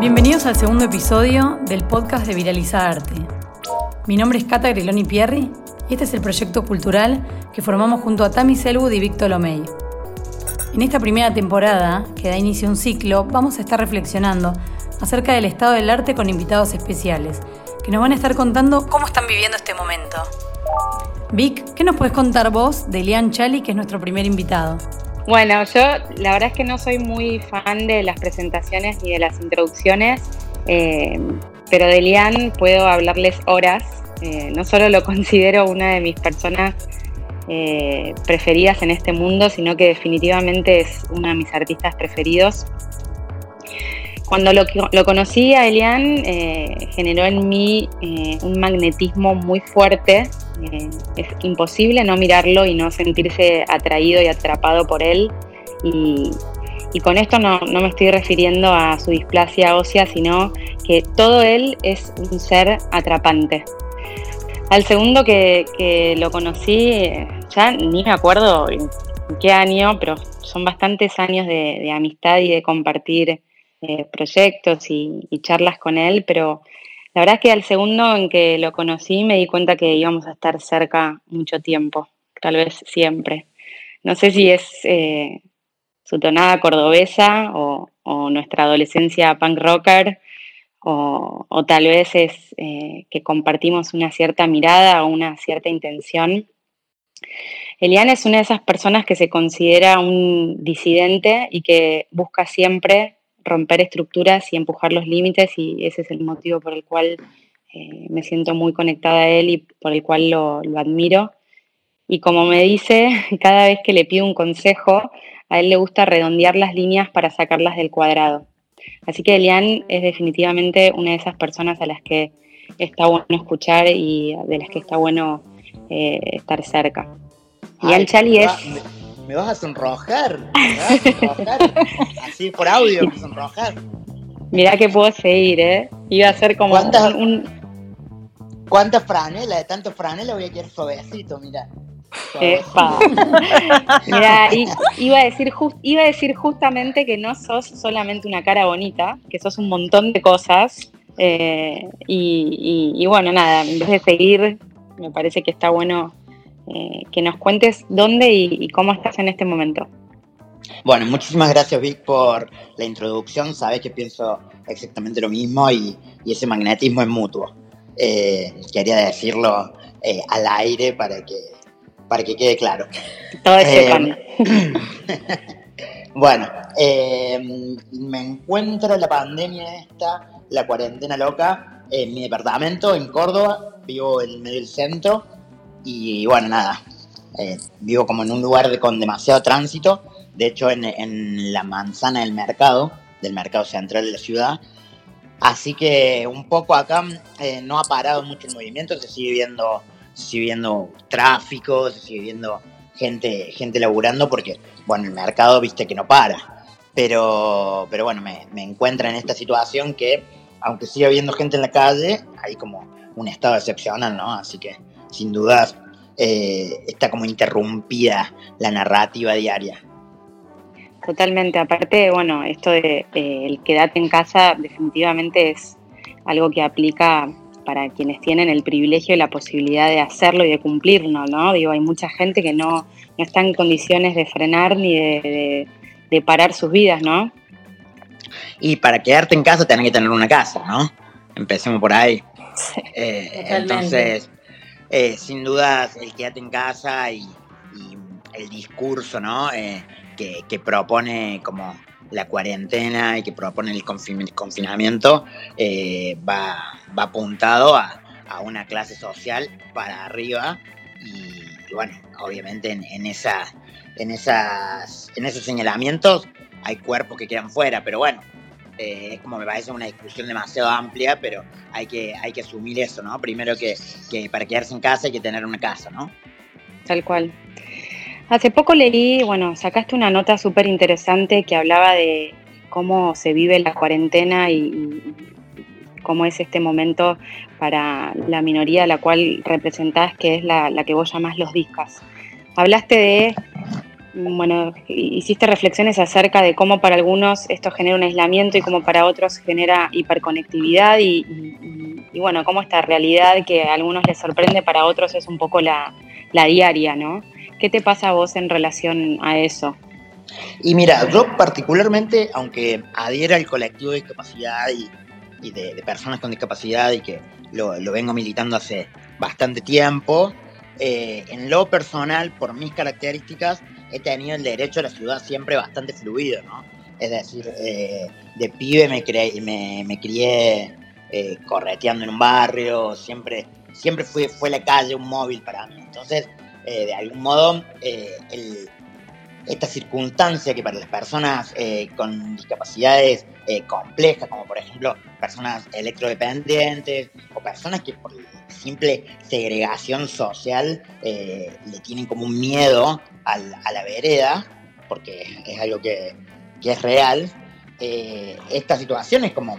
Bienvenidos al segundo episodio del podcast de Viralizar Arte. Mi nombre es Cata Griloni Pierri y este es el proyecto cultural que formamos junto a Tami Selwood y Víctor Lomey. En esta primera temporada, que da inicio a un ciclo, vamos a estar reflexionando acerca del estado del arte con invitados especiales, que nos van a estar contando cómo están viviendo este momento. Vic, ¿qué nos puedes contar vos de Elian Chali, que es nuestro primer invitado? Bueno, yo la verdad es que no soy muy fan de las presentaciones ni de las introducciones, eh, pero de Elian puedo hablarles horas. Eh, no solo lo considero una de mis personas eh, preferidas en este mundo, sino que definitivamente es uno de mis artistas preferidos. Cuando lo, lo conocí a Elian, generó en mí un magnetismo muy fuerte es imposible no mirarlo y no sentirse atraído y atrapado por él. Y, con esto no, me estoy refiriendo a su displasia ósea, sino que todo él es un ser atrapante. Al segundo que, lo conocí, ya ni me acuerdo en qué año, pero son bastantes años de, amistad y de compartir eh, proyectos y, y, charlas con él, pero la verdad es que al segundo en que lo conocí me di cuenta que íbamos a estar cerca mucho tiempo, tal vez siempre. No sé si es eh, su tonada cordobesa o, nuestra adolescencia punk rocker o, tal vez es eh, que compartimos una cierta mirada o una cierta intención. Eliana es una de esas personas que se considera un disidente y que busca siempre romper estructuras y empujar los límites y ese es el motivo por el cual eh, me siento muy conectada a él y por el cual lo, admiro. Y como me dice, cada vez que le pido un consejo, a él le gusta redondear las líneas para sacarlas del cuadrado. Así que Elian es definitivamente una de esas personas a las que está bueno escuchar y de las que está bueno eh, estar cerca. Y al Chali es me vas a sonrojar. Me vas a sonrojar. Así por audio, me sonrojar. Mirá que puedo seguir, ¿eh? Iba a ser como ¿Cuántas, un, ¿Cuántas franelas? De tanto franela voy a quedar suavecito, mira. Mira, iba a, decir iba a decir justamente que no sos solamente una cara bonita, que sos un montón de cosas. Eh, y, bueno, nada, en vez de seguir, me parece que está bueno eh, que nos cuentes dónde y, cómo estás en este momento. Bueno, muchísimas gracias Vic por la introducción. Sabes que pienso exactamente lo mismo y, ese magnetismo es mutuo. Eh, quería decirlo eh, al aire para que, para que quede claro. Todo ese Bueno, me encuentro en la pandemia esta, la cuarentena loca, en mi departamento en Córdoba, vivo en medio del centro y bueno, nada, eh, vivo como en un lugar con demasiado tránsito, de hecho en, la manzana del mercado, del mercado central de la ciudad, así que un poco acá eh, no ha parado mucho el movimiento, se sigue viendo, sigue viendo tráfico, se sigue viendo gente, gente laburando porque, bueno, el mercado viste que no para. Pero, pero bueno, me, me encuentra en esta situación que, aunque siga habiendo gente en la calle, hay como un estado excepcional, ¿no? Así que sin duda eh, está como interrumpida la narrativa diaria. Totalmente, aparte, bueno, esto de el quedarte en casa definitivamente es algo que aplica para quienes tienen el privilegio y la posibilidad de hacerlo y de cumplirlo, ¿no? Digo, hay mucha gente que no, está en condiciones de frenar ni de, parar sus vidas, ¿no? Y para quedarte en casa tenés que tener una casa, ¿no? Empecemos por ahí. Eh, entonces, eh, sin dudas el quédate en casa y, el discurso ¿no? Eh, que, propone como la cuarentena y que propone el confinamiento eh, va, va, apuntado a, una clase social para arriba y, bueno, obviamente en, esa, en, esas, en esos señalamientos hay cuerpos que quedan fuera, pero bueno, eh, es como me parece una discusión demasiado amplia, pero hay que, hay que asumir eso, ¿no? Primero que, para quedarse en casa hay que tener una casa, ¿no? Tal cual. Hace poco leí, bueno, sacaste una nota súper interesante que hablaba de cómo se vive la cuarentena y, cómo es este momento para la minoría a la cual representás, que es la, la que vos llamás los discas. Hablaste de bueno, hiciste reflexiones acerca de cómo para algunos esto genera un aislamiento y cómo para otros genera hiperconectividad y, bueno, cómo esta realidad que a algunos les sorprende, para otros es un poco la, diaria, ¿no? ¿Qué te pasa a vos en relación a eso? Y mira, yo particularmente, aunque adhiera al colectivo de discapacidad y, de, personas con discapacidad y que lo, vengo militando hace bastante tiempo, eh, en lo personal, por mis características, he tenido el derecho a la ciudad siempre bastante fluido, ¿no? Es decir, eh, de pibe me, me, crié eh, correteando en un barrio, siempre, siempre fue, fue la calle un móvil para mí. Entonces, eh, de algún modo, esta circunstancia que para las personas con discapacidades complejas, como por ejemplo personas electrodependientes o personas que por simple segregación social le tienen como un miedo a la vereda, porque es algo que, es real, eh, esta situación es como,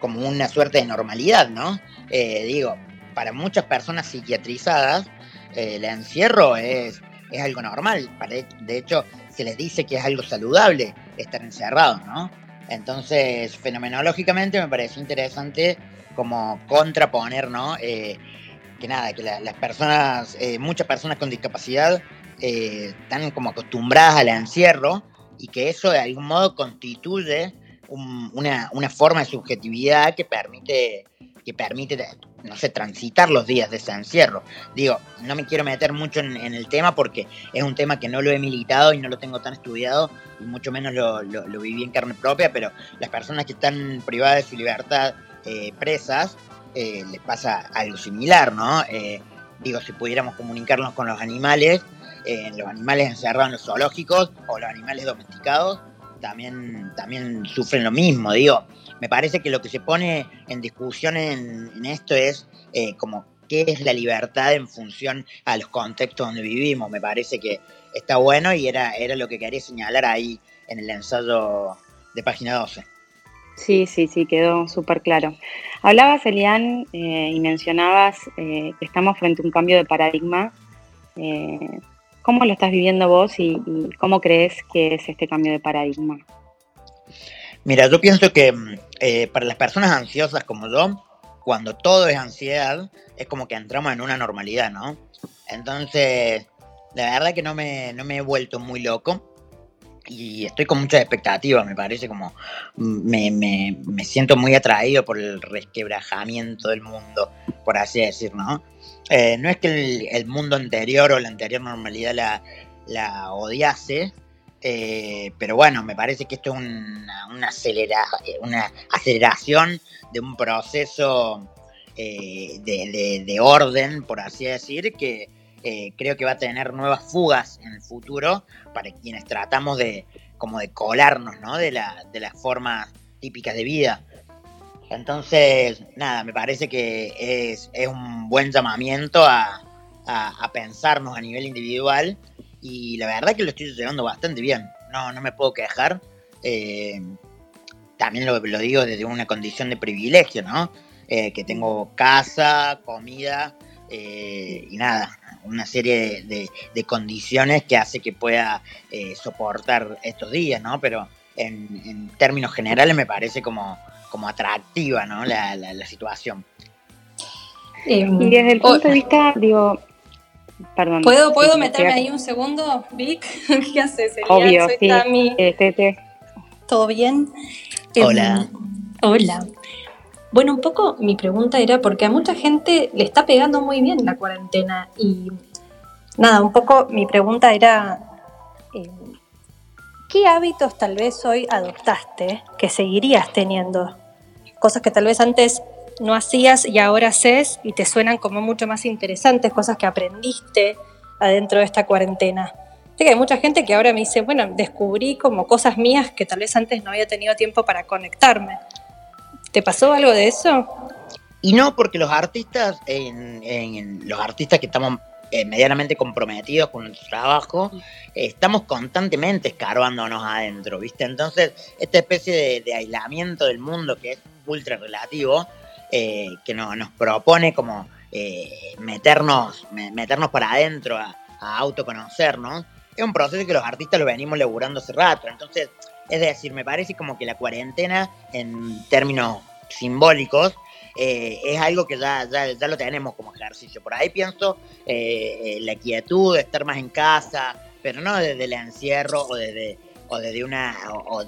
como una suerte de normalidad, ¿no? Eh, digo, para muchas personas psiquiatrizadas, eh, el encierro es, es algo normal. De hecho, se les dice que es algo saludable estar encerrado, ¿no? Entonces, fenomenológicamente me parece interesante como contraponer, ¿no? que nada, que las personas, muchas personas con discapacidad eh, están como acostumbradas al encierro y que eso de algún modo constituye una, forma de subjetividad que permite, que permite, no sé, transitar los días de ese encierro. Digo, no me quiero meter mucho en, el tema porque es un tema que no lo he militado y no lo tengo tan estudiado y mucho menos lo, viví en carne propia, pero las personas que están privadas de su libertad eh, presas, eh, les pasa algo similar, ¿no? digo, si pudiéramos comunicarnos con los animales, en los animales encerrados en los zoológicos o los animales domesticados también, también sufren lo mismo. Digo, me parece que lo que se pone en discusión en, esto es eh, como qué es la libertad en función a los contextos donde vivimos. Me parece que está bueno y era, era lo que quería señalar ahí en el ensayo de página 12. Sí, sí, sí, quedó súper claro. Hablabas, Elian, eh, y mencionabas eh, que estamos frente a un cambio de paradigma ¿Cómo lo estás viviendo vos y, cómo crees que es este cambio de paradigma? Mira, yo pienso que mm, eh, para las personas ansiosas como yo, cuando todo es ansiedad, es como que entramos en una normalidad, ¿no? Entonces, la verdad que no me, no me he vuelto muy loco y estoy con muchas expectativas, me parece como me, me, siento muy atraído por el resquebrajamiento del mundo, por así decir, ¿no? Eh, no es que el, mundo anterior o la anterior normalidad la, la odiase, eh, pero bueno, me parece que esto es una, una, una aceleración de un proceso eh, de, orden, por así decir, que creo que va a tener nuevas fugas en el futuro para quienes tratamos de como de colarnos ¿no? de, la, de las formas típicas de vida. Entonces, nada, me parece que es, un buen llamamiento a, pensarnos a nivel individual y la verdad que lo estoy llevando bastante bien, no, no me puedo quejar. Eh, también lo, digo desde una condición de privilegio, ¿no? Eh, que tengo casa, comida eh, y nada, una serie de, condiciones que hace que pueda soportar estos días, ¿no? Pero en términos generales me parece como como atractiva, ¿no? La, la, situación. Em, y desde el punto de vista, digo, perdón. ¿Puedo, ¿puedo meterme ahí un segundo, Vic? ¿Qué haces? Obvio, Soy sí. Este, ¿Todo bien? Em, hola. hola. Bueno, un poco mi pregunta era porque a mucha gente le está pegando muy bien la cuarentena y nada, un poco mi pregunta era, em, ¿qué hábitos tal vez hoy adoptaste que seguirías teniendo cosas que tal vez antes no hacías y ahora haces y te suenan como mucho más interesantes, cosas que aprendiste adentro de esta cuarentena. Sé que hay mucha gente que ahora me dice, bueno, descubrí como cosas mías que tal vez antes no había tenido tiempo para conectarme. ¿Te pasó algo de eso? Y no, porque los artistas, en, los artistas que estamos eh, medianamente comprometidos con nuestro trabajo, estamos constantemente escarbándonos adentro, ¿viste? Entonces, esta especie de aislamiento del mundo que es ultra relativo, eh, que nos propone como eh, meternos, meternos para adentro a, autoconocernos, es un proceso que los artistas lo venimos laburando hace rato. Entonces, es decir, me parece como que la cuarentena, en términos simbólicos, eh, es algo que ya, ya, lo tenemos como ejercicio. Por ahí pienso eh, la quietud, estar más en casa, pero no desde el encierro o desde, o desde una o,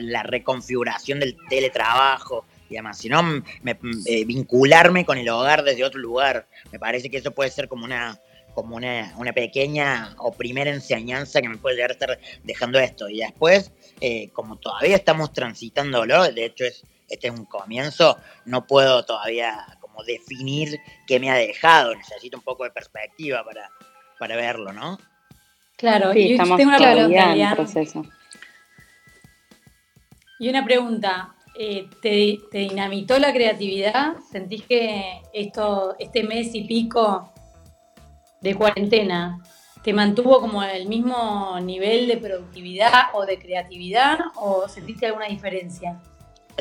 la, reconfiguración del teletrabajo y demás, sino eh, vincularme con el hogar desde otro lugar. Me parece que eso puede ser como una como una, una, pequeña o primera enseñanza que me puede llegar a estar dejando esto. Y después, como todavía estamos transitándolo, de hecho es este es un comienzo, no puedo todavía como definir qué me ha dejado, necesito un poco de perspectiva para, para verlo, ¿no? Claro, y estamos tengo una pregunta, en proceso. Y una pregunta, eh, ¿te, ¿te, dinamitó la creatividad? ¿Sentís que esto, este mes y pico de cuarentena te mantuvo como el mismo nivel de productividad o de creatividad o sentiste alguna diferencia?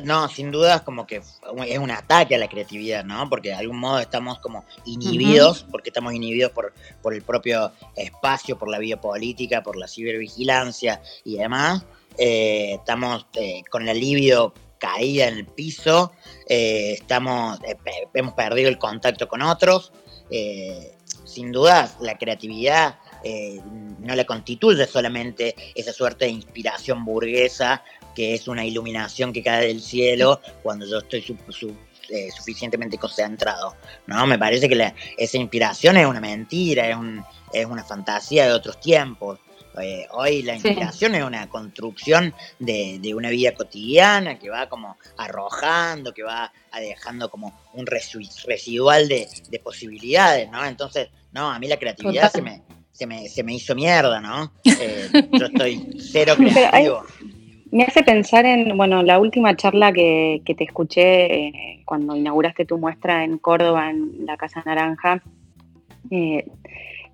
No, sin duda es como que es un ataque a la creatividad, ¿no? Porque de algún modo estamos como inhibidos, porque estamos inhibidos por, por el propio espacio, por la biopolítica, por la cibervigilancia y demás. Eh, estamos eh, con la libido caída en el piso, eh, estamos, hemos perdido el contacto con otros. sin duda, la creatividad no la constituye solamente esa suerte de inspiración burguesa que es una iluminación que cae del cielo cuando yo estoy eh, suficientemente concentrado. ¿no? Me parece que esa inspiración es una mentira, es, un, es una fantasía de otros tiempos. Eh, hoy la inspiración es una construcción de, una vida cotidiana que va como arrojando, que va dejando como un residual de, posibilidades, ¿no? Entonces, no, a mí la creatividad se me, se me, se me, hizo mierda, ¿no? Eh, yo estoy cero creativo. Me hace pensar en, bueno, la última charla que, te escuché eh, cuando inauguraste tu muestra en Córdoba, en la Casa Naranja. Eh,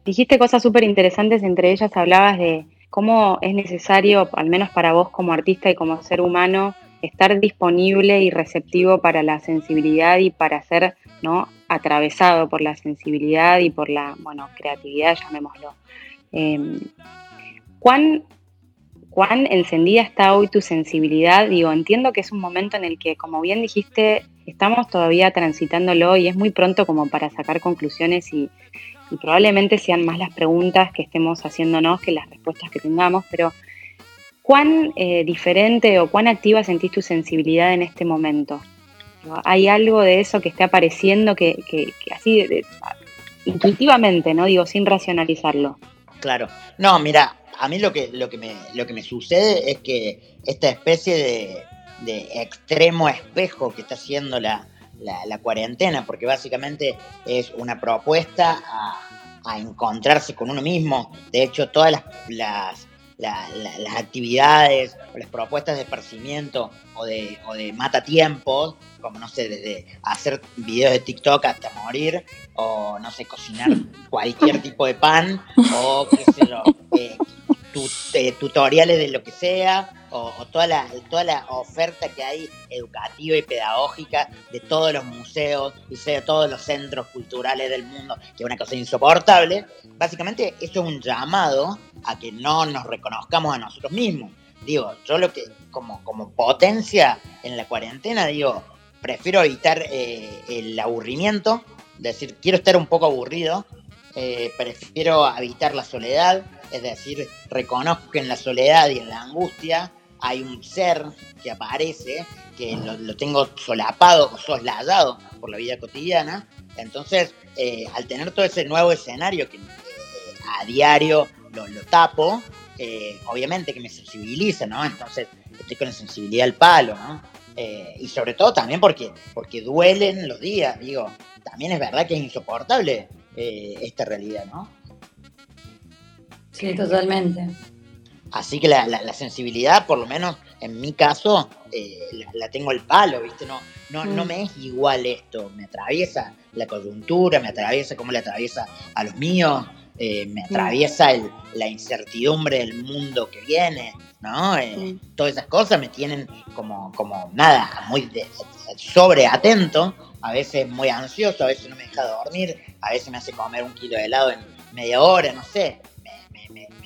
dijiste cosas súper interesantes, entre ellas hablabas de cómo es necesario, al menos para vos como artista y como ser humano, estar disponible y receptivo para la sensibilidad y para ser ¿no? Atravesado por la sensibilidad y por la bueno, creatividad, llamémoslo. Eh, ¿Cuán cuán encendida está hoy tu sensibilidad. Digo, entiendo que es un momento en el que, como bien dijiste, estamos todavía transitándolo y es muy pronto como para sacar conclusiones y, probablemente sean más las preguntas que estemos haciéndonos que las respuestas que tengamos, pero ¿cuán eh, diferente o cuán activa sentís tu sensibilidad en este momento? ¿Hay algo de eso que esté apareciendo que, así intuitivamente, ¿no? Digo, sin racionalizarlo. Claro. No, mira, a mí lo que, lo, que me, lo que me sucede es que esta especie de, extremo espejo que está haciendo la, cuarentena, porque básicamente es una propuesta a, encontrarse con uno mismo. De hecho, todas las, las, actividades o las propuestas de esparcimiento o de, o de matatiempos, como no sé, desde hacer videos de TikTok hasta morir, o no sé, cocinar cualquier tipo de pan, o qué sé yo, eh, eh, tutoriales de lo que sea, o, toda, la, toda la oferta que hay educativa y pedagógica de todos los museos y de todos los centros culturales del mundo, que es una cosa insoportable, básicamente eso es un llamado a que no nos reconozcamos a nosotros mismos. Digo, yo lo que, como, como potencia en la cuarentena, digo, prefiero evitar eh, el aburrimiento, decir, quiero estar un poco aburrido, eh, prefiero evitar la soledad, es decir, reconozco que en la soledad y en la angustia hay un ser que aparece, que lo, tengo solapado o soslayado por la vida cotidiana. Entonces, eh, al tener todo ese nuevo escenario que eh, a diario lo, tapo, eh, obviamente que me sensibiliza, ¿no? Entonces, estoy con la sensibilidad al palo, ¿no? y sobre todo también porque, porque duelen los días, digo, también es verdad que es insoportable esta realidad, ¿no? Sí, totalmente. Así que la, sensibilidad, por lo menos en mi caso, eh, la, tengo al palo, ¿viste? No, no, no mm. me es igual esto. Me atraviesa la coyuntura, me atraviesa cómo le atraviesa a los míos, eh, me atraviesa la incertidumbre del mundo que viene, ¿no? Eh, todas esas cosas me tienen como, como nada, muy sobre atento, a veces muy ansioso, a veces no me deja dormir, a veces me hace comer un kilo de helado en media hora, no sé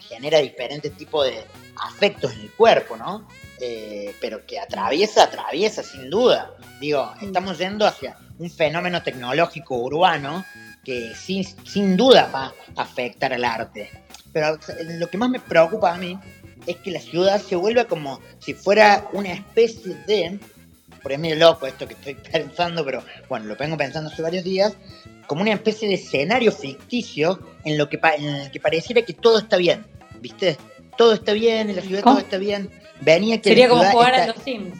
genera diferentes tipos de afectos en el cuerpo, ¿no? Eh, pero que atraviesa, atraviesa sin duda. Digo, mm. estamos yendo hacia un fenómeno tecnológico urbano que sin, sin duda va a afectar al arte. Pero lo que más me preocupa a mí es que la ciudad se vuelva como si fuera una especie de, por es medio loco esto que estoy pensando, pero bueno, lo vengo pensando hace varios días, como una especie de escenario ficticio en, lo que, en el que pareciera que todo está bien, ¿viste? Todo está bien, en la ciudad todo está bien. Venía que Sería como jugar a los Sims.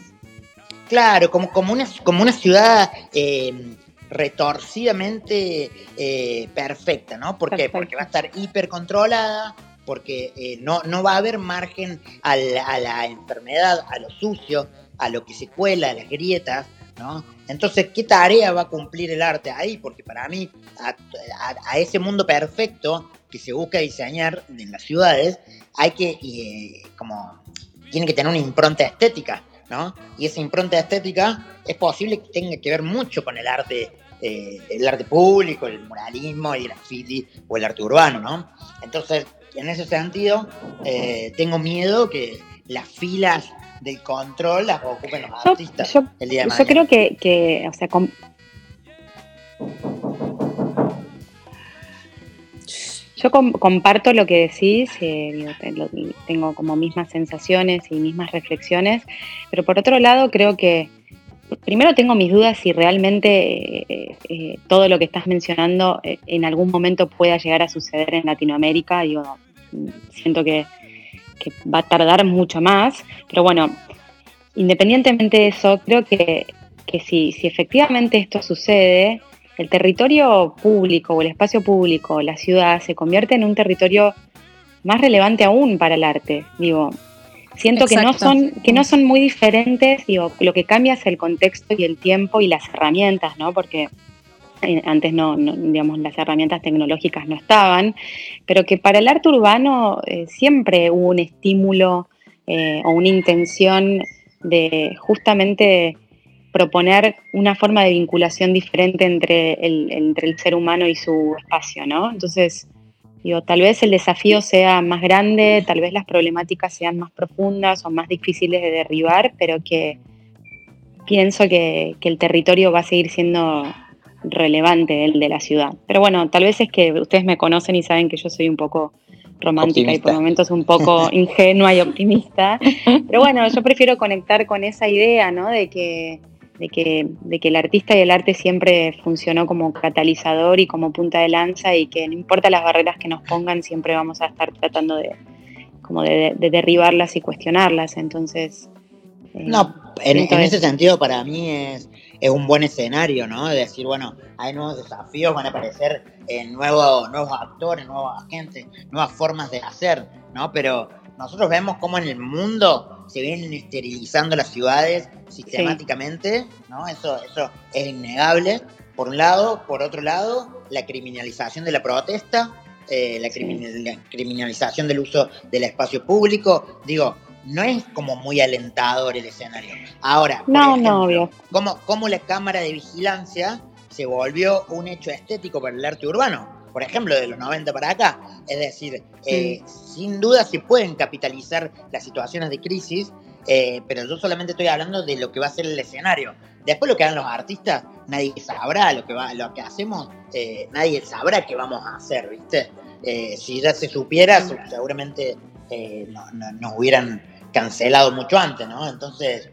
Claro, como, como, una, como una ciudad eh, retorcidamente eh, perfecta, ¿no? ¿Por Porque va a estar hipercontrolada, porque eh, no, no va a haber margen a la, enfermedad, a lo sucio, a lo que se cuela, a las grietas, ¿no? Entonces, ¿qué tarea va a cumplir el arte ahí? Porque para mí, a, ese mundo perfecto que se busca diseñar en las ciudades, hay que, eh, como, tiene que tener una impronta estética, ¿no? Y esa impronta estética es posible que tenga que ver mucho con el arte eh, el arte público, el muralismo, el graffiti o el arte urbano, ¿no? Entonces, en ese sentido, eh, tengo miedo que las filas del control las ocupen los artistas yo, el día de mañana. Yo creo que, o sea, yo comparto lo que decís, eh, tengo como mismas sensaciones y mismas reflexiones, pero por otro lado creo que primero tengo mis dudas si realmente eh, eh, todo lo que estás mencionando eh, en algún momento pueda llegar a suceder en Latinoamérica. Digo, siento que, va a tardar mucho más, pero bueno, independientemente de eso, creo que, si, si efectivamente esto sucede, el territorio público o el espacio público, la ciudad, se convierte en un territorio más relevante aún para el arte. Digo, Siento que no, son, que no son muy diferentes, digo, lo que cambia es el contexto y el tiempo y las herramientas, ¿no? Porque antes no, digamos, las herramientas tecnológicas no estaban, pero que para el arte urbano eh, siempre hubo un estímulo eh, o una intención de justamente proponer una forma de vinculación diferente entre el, entre el ser humano y su espacio, ¿no? Entonces, Digo, tal vez el desafío sea más grande, tal vez las problemáticas sean más profundas o más difíciles de derribar, pero que pienso que, el territorio va a seguir siendo relevante, el de la ciudad. Pero bueno, tal vez es que ustedes me conocen y saben que yo soy un poco romántica y por momentos un poco ingenua y optimista. Pero bueno, yo prefiero conectar con esa idea, ¿no? De que de que, de que el artista y el arte siempre funcionó como catalizador y como punta de lanza y que no importa las barreras que nos pongan, siempre vamos a estar tratando de, como de, derribarlas y cuestionarlas. Entonces... Eh, no, en, ese sentido para mí es, es un buen escenario, ¿no? De decir, bueno, hay nuevos desafíos, van a aparecer eh, nuevos, nuevos actores, nuevos agentes, nuevas formas de hacer, ¿no? Pero nosotros vemos cómo en el mundo se vienen esterilizando las ciudades sistemáticamente, ¿no? Eso, eso es innegable, por un lado. Por otro lado, la criminalización de la protesta, eh, la, criminalización del uso del espacio público. Digo, no es como muy alentador el escenario. Ahora, no, no, obvio. ¿cómo la cámara de vigilancia se volvió un hecho estético para el arte urbano? por ejemplo, de los 90 para acá. Es decir, eh, sin duda se pueden capitalizar las situaciones de crisis, eh, pero yo solamente estoy hablando de lo que va a ser el escenario. Después lo que hagan los artistas, nadie sabrá lo que va, lo que hacemos, eh, nadie sabrá qué vamos a hacer, ¿viste? si ya se supiera, seguramente nos hubieran cancelado mucho antes, ¿no? Entonces,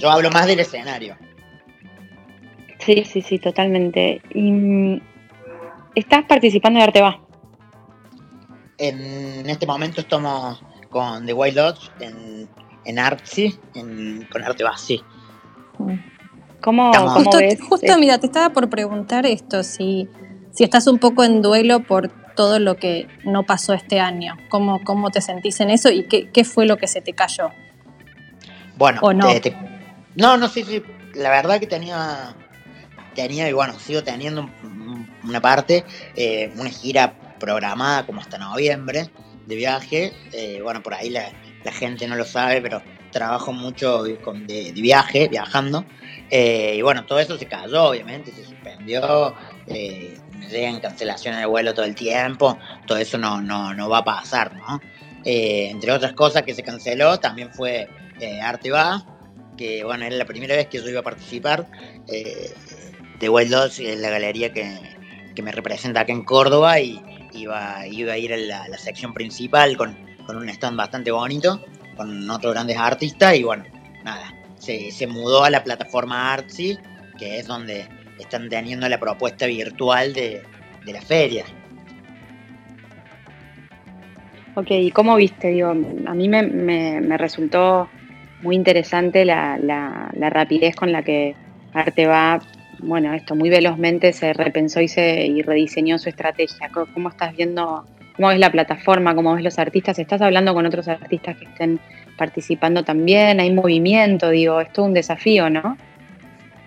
yo hablo más del escenario. Sí, sí, sí, totalmente. Y ¿Estás participando de Arteba? En este momento estamos con The Wild Lodge en, en Artsy, en, con Arteba, sí. ¿Cómo, justo, ves? Justo, mira, te estaba por preguntar esto, si, si estás un poco en duelo por todo lo que no pasó este año. ¿Cómo, cómo te sentís en eso y qué, qué fue lo que se te cayó? Bueno, no? no, no, sí, sí. La verdad que tenía, tenía y bueno, sigo teniendo un, una parte, eh, una gira programada como hasta noviembre de viaje. Eh, bueno, por ahí la, gente no lo sabe, pero trabajo mucho de, viaje, viajando, eh, y bueno, todo eso se cayó, obviamente, se suspendió, eh, llegan cancelaciones de vuelo todo el tiempo, todo eso no, no, no va a pasar, ¿no? Eh, entre otras cosas que se canceló, también fue Arte Va, que bueno, era la primera vez que yo iba a participar de Wild Dogs, es la galería que, que, me representa acá en Córdoba, y iba, iba a ir a la, sección principal con, con un stand bastante bonito con otros grandes artistas y bueno, nada, se, mudó a la plataforma Artsy, que es donde están teniendo la propuesta virtual de, la feria. Ok, ¿y cómo viste? Digo, a mí me, resultó muy interesante la, la, rapidez con la que Arte va, bueno, esto muy velozmente se repensó y se y rediseñó su estrategia. ¿Cómo estás viendo cómo ves la plataforma, cómo ves los artistas, estás hablando con otros artistas que estén participando también, hay movimiento, digo, es todo un desafío, ¿no?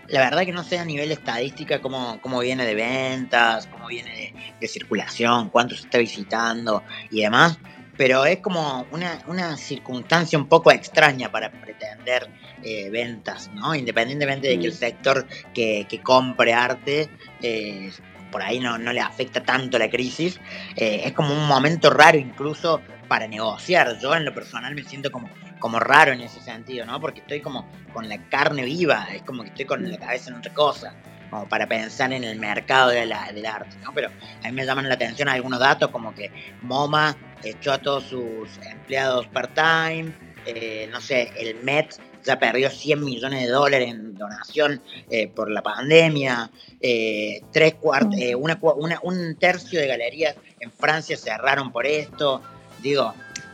La verdad que no sé a nivel estadística cómo, cómo viene de ventas, cómo viene de, circulación, cuánto se está visitando y demás, pero es como una, circunstancia un poco extraña para pretender eh, ventas, ¿no? Independientemente de que el mm. sector que, compre arte eh, por ahí no, no le afecta tanto la crisis, eh, es como un momento raro incluso para negociar. Yo en lo personal me siento como, como raro en ese sentido, ¿no? Porque estoy como con la carne viva, es como que estoy con la cabeza en otra cosa, como para pensar en el mercado de la, del arte, ¿no? Pero a mí me llaman la atención algunos datos como que MoMA echó a todos sus empleados part-time, eh, no sé, el Met ya perdió 100 millones de dólares en donación eh, por la pandemia, eh, tres cuartos, eh, una, un tercio de galerías en Francia cerraron por esto. Digo,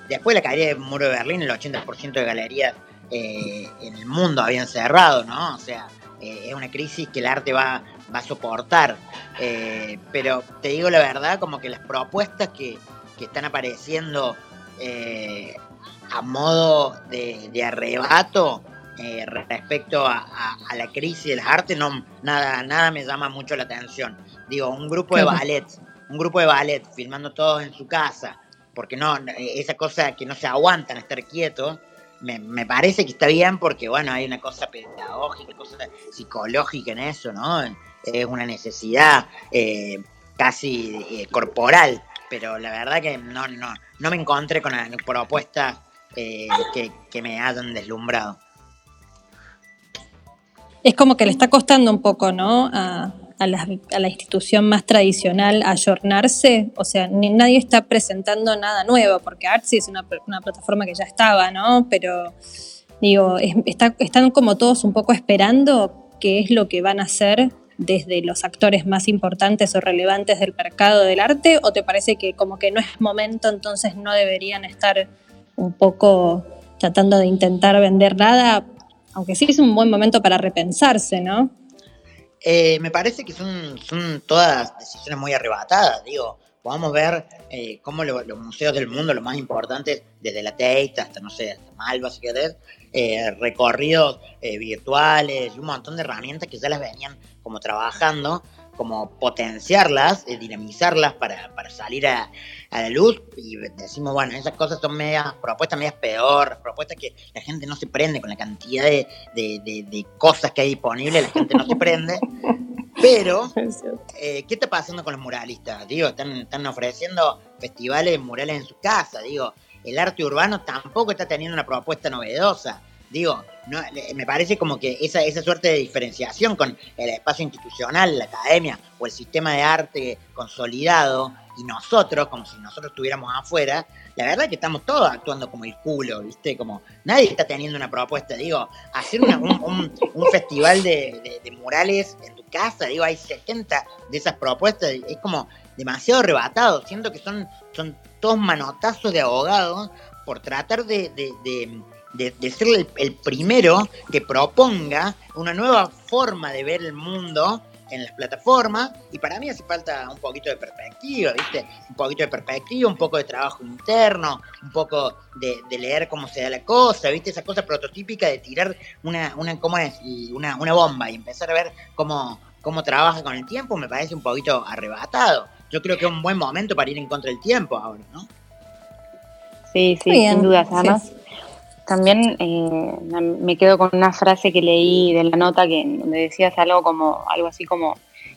después de la caída del muro de Berlín, el 80% de galerías en el mundo habían cerrado, ¿no? O sea, es una crisis que el arte va, va a soportar. pero te digo la verdad, como que las propuestas que, que están apareciendo a modo de, arrebato eh, respecto a, la crisis de las artes, no, nada, nada me llama mucho la atención. Digo, un grupo de ballet, un grupo de ballet filmando todos en su casa, porque no, esa cosa que no se aguantan estar quietos, me, parece que está bien porque, bueno, hay una cosa pedagógica, cosa psicológica en eso, ¿no? Es una necesidad eh, casi eh, corporal, pero la verdad que no, no, no me encontré con propuestas eh, que, me hayan deslumbrado. Es como que le está costando un poco, ¿no? A, la, institución más tradicional ayornarse, o sea, nadie está presentando nada nuevo, porque Artsy es una, plataforma que ya estaba, ¿no? Pero digo, están como todos un poco esperando qué es lo que van a hacer desde los actores más importantes o relevantes del mercado del arte, o te parece que como que no es momento, entonces no deberían estar un poco tratando de intentar vender nada, aunque sí es un buen momento para repensarse, ¿no? Eh, me parece que son, son todas decisiones muy arrebatadas, digo, podemos ver eh, cómo los museos del mundo, los más importantes, desde la Tate hasta, no sé, hasta Malva, si querés, eh, recorridos virtuales y un montón de herramientas que ya las venían como trabajando, como potenciarlas, dinamizarlas para, para salir a, a la luz y decimos, bueno, esas cosas son medias, propuestas medias peor, propuestas que la gente no se prende con la cantidad de, de, cosas que hay disponibles, la gente no se prende. Pero, eh, ¿qué está pasando con los muralistas? Digo, están, están ofreciendo festivales murales en su casa, digo, el arte urbano tampoco está teniendo una propuesta novedosa. Digo, no, me parece como que esa, esa suerte de diferenciación con el espacio institucional, la academia o el sistema de arte consolidado y nosotros, como si nosotros estuviéramos afuera, la verdad es que estamos todos actuando como el culo, ¿viste? Como nadie está teniendo una propuesta, digo, hacer un, festival de, murales en tu casa, digo, hay 70 de esas propuestas, es como demasiado arrebatado, siento que son, son todos manotazos de abogados por tratar de, de ser el, el, primero que proponga una nueva forma de ver el mundo en las plataformas y para mí hace falta un poquito de perspectiva, ¿viste? Un poquito de perspectiva, un poco de trabajo interno, un poco de, leer cómo se da la cosa, ¿viste? Esa cosa prototípica de tirar una, una, ¿cómo es? Una, una bomba y empezar a ver cómo, cómo trabaja con el tiempo me parece un poquito arrebatado. Yo creo que es un buen momento para ir en contra del tiempo ahora, ¿no? Sí, sí, sin duda. Además, también eh, me quedo con una frase que leí de la nota que donde decías algo como algo así como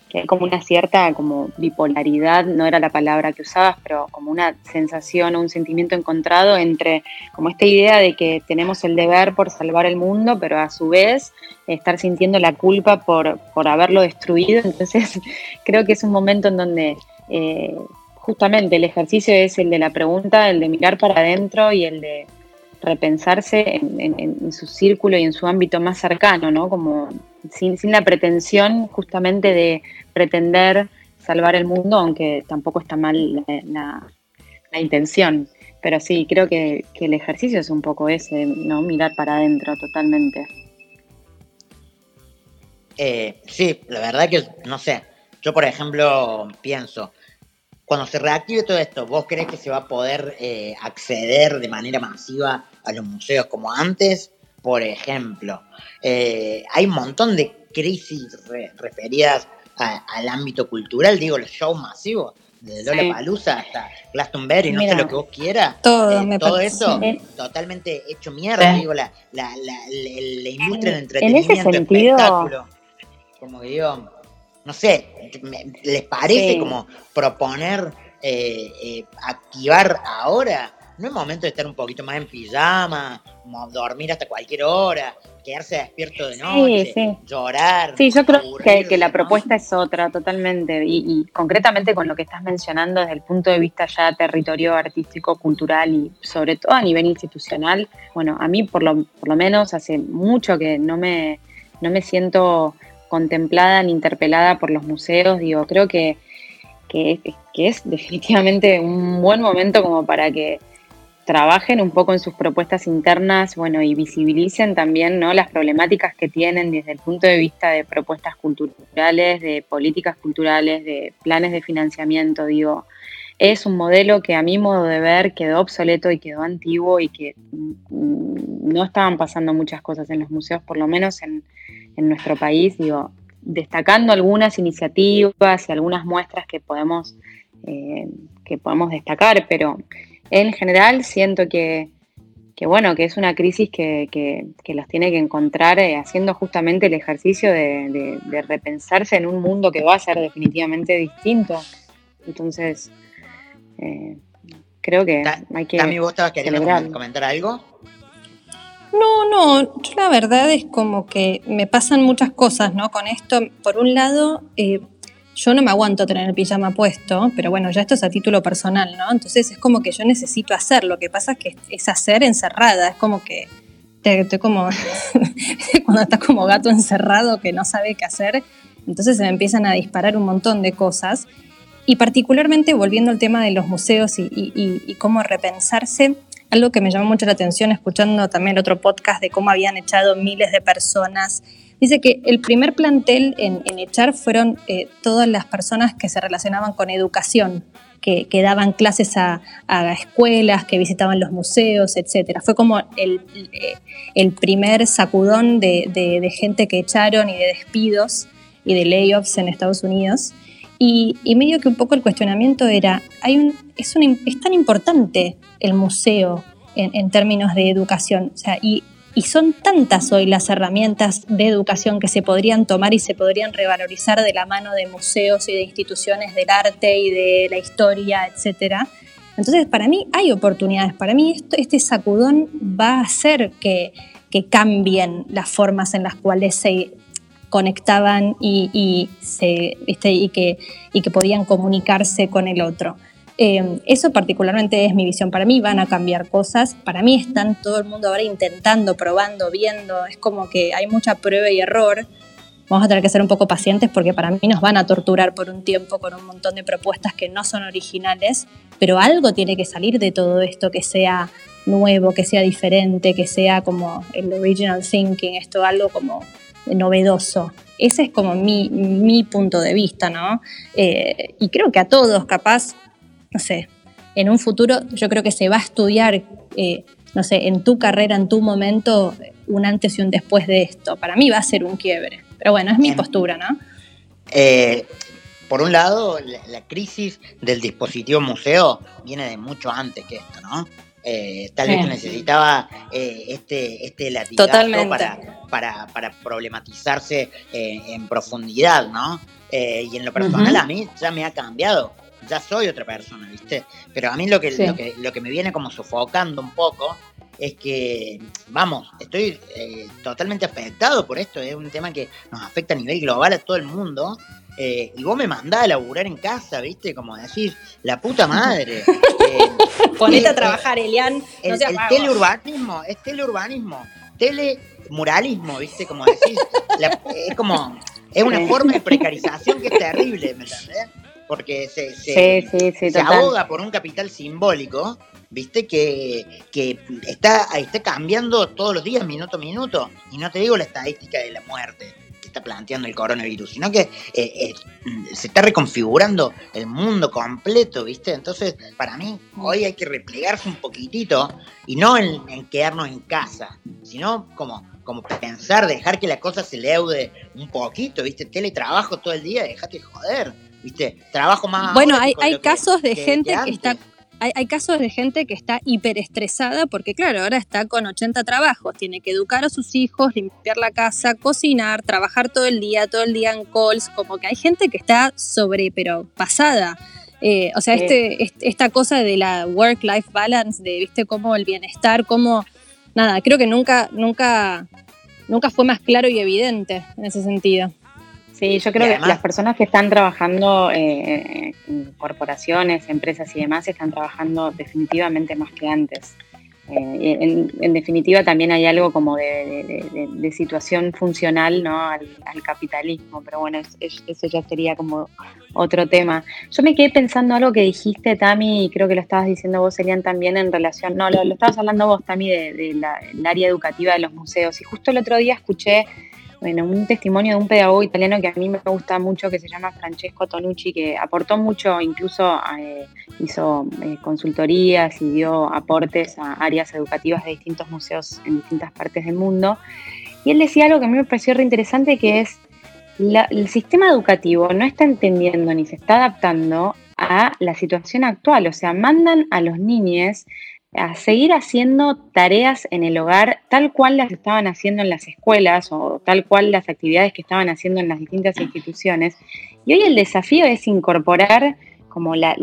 que hay como una cierta como bipolaridad, no era la palabra que usabas, pero como una sensación o un sentimiento encontrado entre como esta idea de que tenemos el deber por salvar el mundo, pero a su vez estar sintiendo la culpa por, por haberlo destruido. Entonces creo que es un momento en donde eh, justamente el ejercicio es el de la pregunta, el de mirar para adentro y el de repensarse en, su círculo y en su ámbito más cercano, ¿no? Como sin, la pretensión justamente de pretender salvar el mundo, aunque tampoco está mal la, intención. Pero sí, creo que, el ejercicio es un poco ese, ¿no? Mirar para adentro totalmente. Eh, sí, la verdad que, no sé, yo por ejemplo pienso, cuando se reactive todo esto, ¿vos crees que se va a poder eh, acceder de manera masiva a los museos como antes? Por ejemplo, eh, hay un montón de crisis referidas al ámbito cultural, digo, los shows masivos, desde Lola Palusa hasta Glastonbury, no sé lo que vos quieras. Todo, eh, todo eso totalmente hecho mierda, digo, la, la, industria del entretenimiento, espectáculo. Como que digo, no sé, ¿les parece como proponer eh, eh, activar ahora? ¿No es momento de estar un poquito más en pijama, dormir hasta cualquier hora, quedarse despierto de noche, llorar? Sí, yo creo que, la propuesta es otra totalmente y, concretamente con lo que estás mencionando desde el punto de vista ya territorio artístico, cultural y sobre todo a nivel institucional. Bueno, a mí por lo, por lo menos hace mucho que no me, no me siento contemplada ni interpelada por los museos, digo, creo que, que, es definitivamente un buen momento como para que trabajen un poco en sus propuestas internas, bueno, y visibilicen también ¿no? las problemáticas que tienen desde el punto de vista de propuestas culturales, de políticas culturales, de planes de financiamiento, digo, es un modelo que a mi modo de ver quedó obsoleto y quedó antiguo y que mm, no estaban pasando muchas cosas en los museos, por lo menos en, en nuestro país, digo, destacando algunas iniciativas y algunas muestras que podemos, eh, que podemos destacar, pero en general siento que, bueno, que es una crisis que, que, los tiene que encontrar eh, haciendo justamente el ejercicio de, repensarse en un mundo que va a ser definitivamente distinto. Entonces, eh, creo que hay que... También vos estabas queriendo comentar algo. No, no, yo la verdad es como que me pasan muchas cosas, ¿no? Con esto, por un lado, eh, yo no me aguanto tener el pijama puesto, pero bueno, ya esto es a título personal, ¿no? Entonces es como que yo necesito hacer, lo que pasa es que es hacer encerrada, es como que estoy como, cuando estás como gato encerrado que no sabe qué hacer, entonces se me empiezan a disparar un montón de cosas. Y particularmente volviendo al tema de los museos y cómo repensarse, algo que me llamó mucho la atención escuchando también otro podcast de cómo habían echado miles de personas. Dice que el primer plantel en, echar fueron eh, todas las personas que se relacionaban con educación, que, daban clases a, escuelas, que visitaban los museos, etc. Fue como el, eh, el primer sacudón de, de, gente que echaron y de despidos y de layoffs en Estados Unidos. Y, medio que un poco el cuestionamiento era, hay un, es, un, es tan importante el museo en, términos de educación, o sea, y, y, son tantas hoy las herramientas de educación que se podrían tomar y se podrían revalorizar de la mano de museos y de instituciones del arte y de la historia, etcétera. Entonces, para mí hay oportunidades. Para mí esto, este sacudón va a hacer que, que cambien las formas en las cuales se conectaban y, se, y, que, y que podían comunicarse con el otro. Eh, eso particularmente es mi visión. Para mí van a cambiar cosas. Para mí están todo el mundo ahora intentando, probando, viendo. Es como que hay mucha prueba y error. Vamos a tener que ser un poco pacientes porque para mí nos van a torturar por un tiempo con un montón de propuestas que no son originales, pero algo tiene que salir de todo esto que sea nuevo, que sea diferente, que sea como el original thinking, esto algo como novedoso. Ese es como mi, punto de vista, ¿no? Eh, y creo que a todos, capaz, no sé, en un futuro yo creo que se va a estudiar, eh, no sé, en tu carrera, en tu momento, un antes y un después de esto. Para mí va a ser un quiebre. Pero bueno, es mi postura, ¿no? Eh, por un lado, la, crisis del dispositivo museo viene de mucho antes que esto, ¿no? Eh, tal vez necesitaba eh, este, este latigazo para, para, problematizarse eh, en profundidad, ¿no? y en lo personal a mí ya me ha cambiado, ya soy otra persona, ¿viste? Pero a mí lo que, lo que, lo que me viene como sofocando un poco es que, vamos, estoy totalmente afectado por esto, es un tema que nos afecta a nivel global a todo el mundo eh, y vos me mandás a laburar en casa, ¿viste? Como decir, la puta madre. Eh, Ponete a trabajar, Elian. el, teleurbanismo, es teleurbanismo, telemuralismo, ¿viste? Como decir, es como, es una forma de precarización que es terrible, ¿me entendés? Porque se, se, ahoga por un capital simbólico, ¿viste? Que, que está, está cambiando todos los días, minuto a minuto. Y no te digo la estadística de la muerte está planteando el coronavirus, sino que eh, eh, se está reconfigurando el mundo completo, ¿viste? Entonces, para mí, hoy hay que replegarse un poquitito y no en, quedarnos en casa, sino como, como pensar, dejar que la cosa se leude un poquito, ¿viste? Teletrabajo todo el día, dejate joder, ¿viste? Trabajo más. Bueno, hay, hay casos de gente que está hay, casos de gente que está hiperestresada porque, claro, ahora está con 80 trabajos, tiene que educar a sus hijos, limpiar la casa, cocinar, trabajar todo el día, todo el día en calls, como que hay gente que está sobre, pero pasada. Eh, o sea, este, esta cosa de la work-life balance, de, viste, cómo el bienestar, cómo, nada, creo que nunca, nunca, nunca fue más claro y evidente en ese sentido. Sí, yo creo que las personas que están trabajando eh, en corporaciones, empresas y demás están trabajando definitivamente más que antes. Eh, en, definitiva también hay algo como de, situación funcional ¿no? al, capitalismo, pero bueno, eso ya sería como otro tema. Yo me quedé pensando algo que dijiste, Tami, y creo que lo estabas diciendo vos, Elian, también en relación, no, lo, estabas hablando vos, Tami, del área educativa de los museos, y justo el otro día escuché bueno, un testimonio de un pedagogo italiano que a mí me gusta mucho, que se llama Francesco Tonucci, que aportó mucho, incluso eh, hizo eh, consultorías y dio aportes a áreas educativas de distintos museos en distintas partes del mundo. Y él decía algo que a mí me pareció re interesante, que es el sistema educativo no está entendiendo ni se está adaptando a la situación actual, o sea, mandan a los niños a seguir haciendo tareas en el hogar tal cual las estaban haciendo en las escuelas o tal cual las actividades que estaban haciendo en las distintas instituciones. Y hoy el desafío es incorporar como la,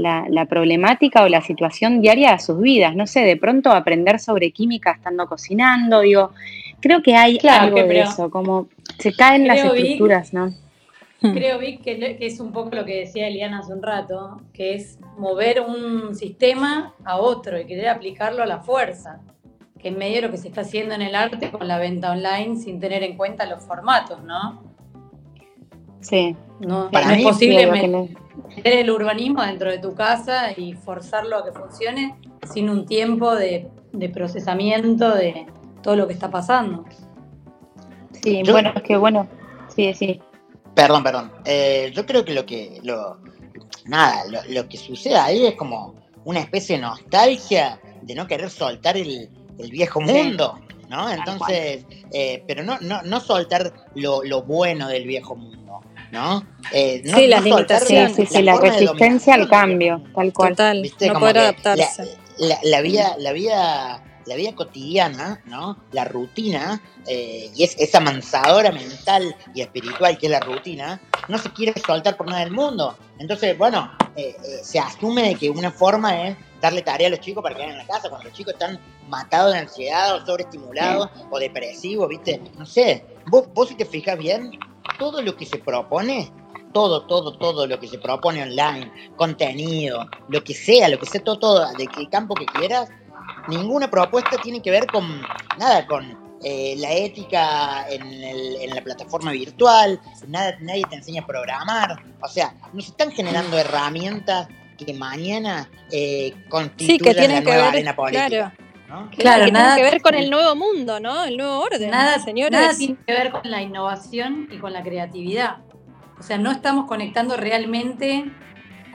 problemática o la situación diaria a sus vidas. No sé, de pronto aprender sobre química estando cocinando, digo, creo que hay algo de eso, como se caen las estructuras, ¿no? Creo, Vic, que, es un poco lo que decía Eliana hace un rato, que es mover un sistema a otro y querer aplicarlo a la fuerza, que en medio de lo que se está haciendo en el arte con la venta online sin tener en cuenta los formatos, ¿no? Sí. No, es posible meter el urbanismo dentro de tu casa y forzarlo a que funcione sin un tiempo de, procesamiento de todo lo que está pasando. Sí, bueno, es que bueno, sí, sí. Perdón, perdón. Eh, yo creo que lo que. Lo, nada, lo, que sucede ahí es como una especie de nostalgia de no querer soltar el, viejo mundo, ¿no? Entonces, eh, pero no, no, no soltar lo, bueno del viejo mundo, ¿no? Eh, sí, las limitaciones, sí, sí, la resistencia al cambio, tal cual. Total, no poder adaptarse. La, la, vida, la vida la vida cotidiana, ¿no? La rutina, eh, y es esa mansadora mental y espiritual que es la rutina, no se quiere soltar por nada del mundo. Entonces, bueno, eh, eh, se asume que una forma es darle tarea a los chicos para que en la casa, cuando los chicos están matados de ansiedad o sobreestimulados o depresivos, ¿viste? No sé, vos, vos si te fijas bien, todo lo que se propone todo, todo, todo lo que se propone online, contenido, lo que sea, lo que sea, todo, todo, de qué campo que quieras, ninguna propuesta tiene que ver con nada, con eh, la ética en, la plataforma virtual, nada, nadie te enseña a programar, o sea, nos están generando herramientas que mañana eh, constituyan la nueva arena política. Claro. Claro, que nada, tiene que ver con el nuevo mundo, ¿no? El nuevo orden. Nada, señores. Nada tiene que ver con la innovación y con la creatividad. O sea, no estamos conectando realmente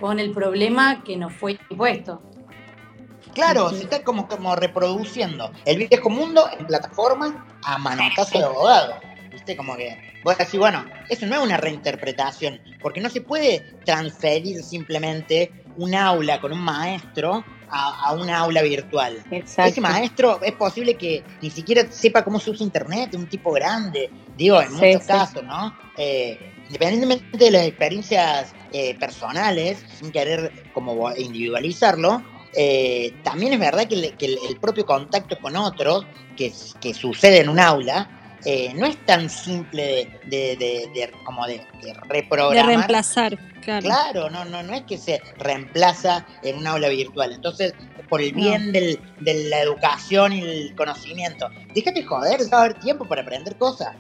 con el problema que nos fue impuesto. Claro, se está como, como reproduciendo el viejo mundo en plataforma a manotazo de abogado. ¿Viste? Como que vos decís, bueno, eso no es una reinterpretación, porque no se puede transferir simplemente un aula con un maestro a, un aula virtual. Ese maestro es posible que ni siquiera sepa cómo se usa internet, un tipo grande, digo, en muchos casos, ¿no? Eh, independientemente de las experiencias eh, personales, sin querer como individualizarlo, eh, también es verdad que, el, propio contacto con otros, que, que sucede en un aula, eh, no es tan simple de, como de, reprogramar. De reemplazar, claro. Claro, no, no, no es que se reemplaza en un aula virtual. Entonces, por el bien de la educación y el conocimiento, déjate joder, ya va a haber tiempo para aprender cosas.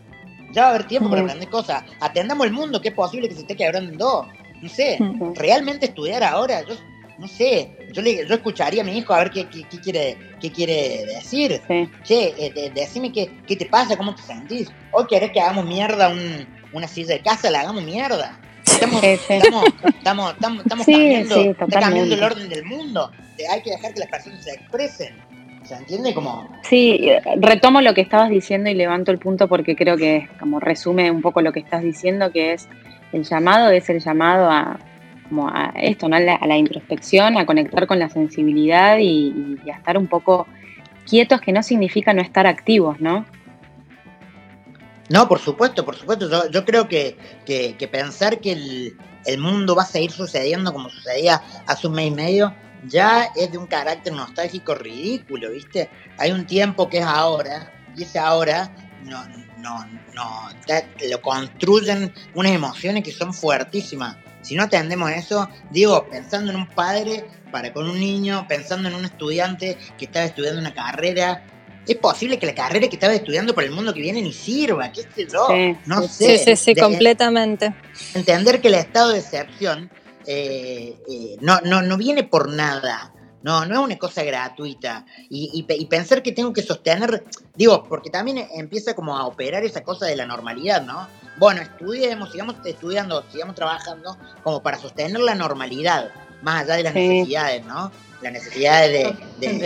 Ya va a haber tiempo para aprender cosas. Atendamos el mundo, que es posible que se esté quebrando en dos. No sé, realmente estudiar ahora, yo no sé, yo, le, yo escucharía a mi hijo a ver qué, quiere, qué quiere decir. Che, eh, decime qué, qué, te pasa, cómo te sentís. Hoy querés que hagamos mierda un, una silla de casa, la hagamos mierda. Estamos, estamos, estamos, estamos, cambiando, está cambiando el orden del mundo. Hay que dejar que las personas se expresen. ¿Se entiende? Como... Sí, retomo lo que estabas diciendo y levanto el punto porque creo que como resume un poco lo que estás diciendo, que es el llamado es el llamado a, como a esto, ¿no? a, la, introspección, a conectar con la sensibilidad y, a estar un poco quietos, que no significa no estar activos, ¿no? No, por supuesto, por supuesto. Yo, creo que, pensar que el, mundo va a seguir sucediendo como sucedía hace un mes y medio, ya es de un carácter nostálgico ridículo, ¿viste? Hay un tiempo que es ahora, y ese ahora no, no, no, lo construyen unas emociones que son fuertísimas. Si no atendemos eso, digo, pensando en un padre para con un niño, pensando en un estudiante que estaba estudiando una carrera, es posible que la carrera que estaba estudiando por el mundo que viene ni sirva, qué sé yo, no sé. Sí, sí, sí, completamente. Entender que el estado de excepción eh, eh, no, no, no viene por nada. No, no es una cosa gratuita. Y, pensar que tengo que sostener, digo, porque también empieza como a operar esa cosa de la normalidad, ¿no? Bueno, estudiemos, sigamos estudiando, sigamos trabajando como para sostener la normalidad, más allá de las necesidades, ¿no? La necesidad de,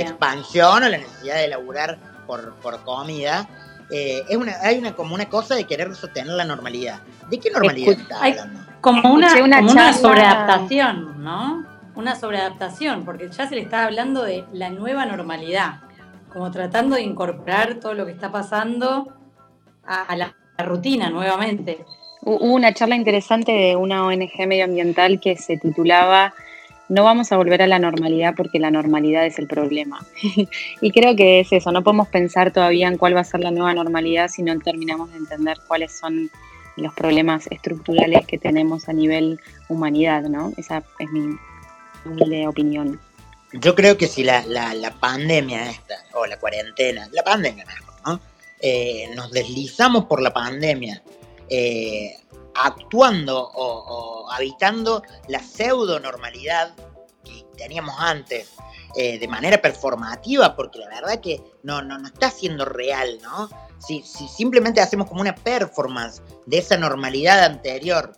expansión o la necesidad de laburar por, por comida. Eh, es una, hay una como una cosa de querer sostener la normalidad. ¿De qué normalidad está hablando? Como una, como una sobreadaptación, ¿no? Una sobreadaptación, porque ya se le está hablando de la nueva normalidad, como tratando de incorporar todo lo que está pasando a, la, rutina nuevamente. Hubo una charla interesante de una ONG medioambiental que se titulaba No vamos a volver a la normalidad porque la normalidad es el problema. y creo que es eso, no podemos pensar todavía en cuál va a ser la nueva normalidad si no terminamos de entender cuáles son los problemas estructurales que tenemos a nivel humanidad, ¿no? Esa es mi, de opinión. Yo creo que si la, pandemia esta, o la cuarentena, la pandemia mejor, ¿no? Eh, nos deslizamos por la pandemia, eh, actuando o, habitando la pseudo normalidad que teníamos antes eh, de manera performativa, porque la verdad que no, no, no está siendo real, ¿no? Si, si simplemente hacemos como una performance de esa normalidad anterior,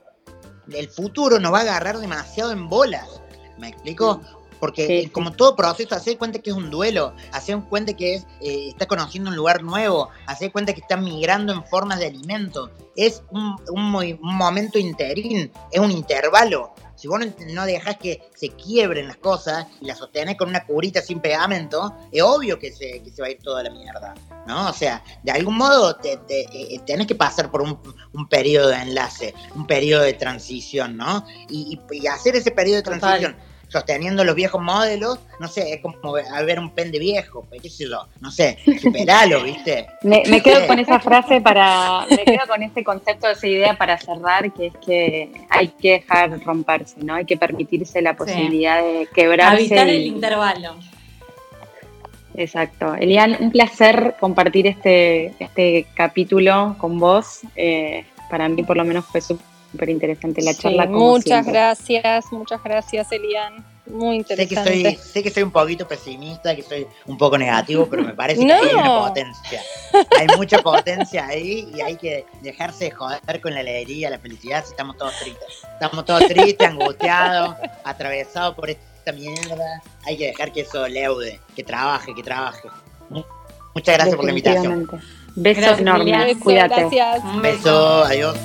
el futuro nos va a agarrar demasiado en bolas ¿Me explico? Porque como todo proceso, hacer cuenta que es un duelo, hacer cuenta que es, eh, está conociendo un lugar nuevo, hacer cuenta que está migrando en formas de alimento. Es un, un, momento interín, es un intervalo. Si vos no, dejás que se quiebren las cosas y las sostenés con una curita sin pegamento, es obvio que se, que se va a ir toda la mierda. ¿no? O sea, de algún modo te, eh, tenés que pasar por un, un, periodo de enlace, un periodo de transición, ¿no? Y, y, hacer ese periodo de transición sosteniendo los viejos modelos, no sé, es como ver un pen de viejo, pues, qué sé yo, no sé, superalo, ¿viste? me, quedo con esa frase para, me quedo con ese concepto, esa idea para cerrar, que es que hay que dejar romperse, ¿no? Hay que permitirse la posibilidad de quebrarse. Habitar el intervalo. Exacto. Elian, un placer compartir este, este capítulo con vos. Eh, para mí por lo menos fue súper súper interesante la charla. muchas gracias, muchas gracias Elian. Muy interesante. Sé que, soy, sé que soy un poquito pesimista, que soy un poco negativo, pero me parece que hay una potencia. Hay mucha potencia ahí y hay que dejarse de joder con la alegría, la felicidad si estamos todos tristes. Estamos todos tristes, angustiados, atravesados por esta mierda. Hay que dejar que eso leude, que trabaje, que trabaje. Muchas gracias por la invitación. Beso Gracias, enorme. Lilian. Beso, Cuídate. Gracias. Un Beso, adiós.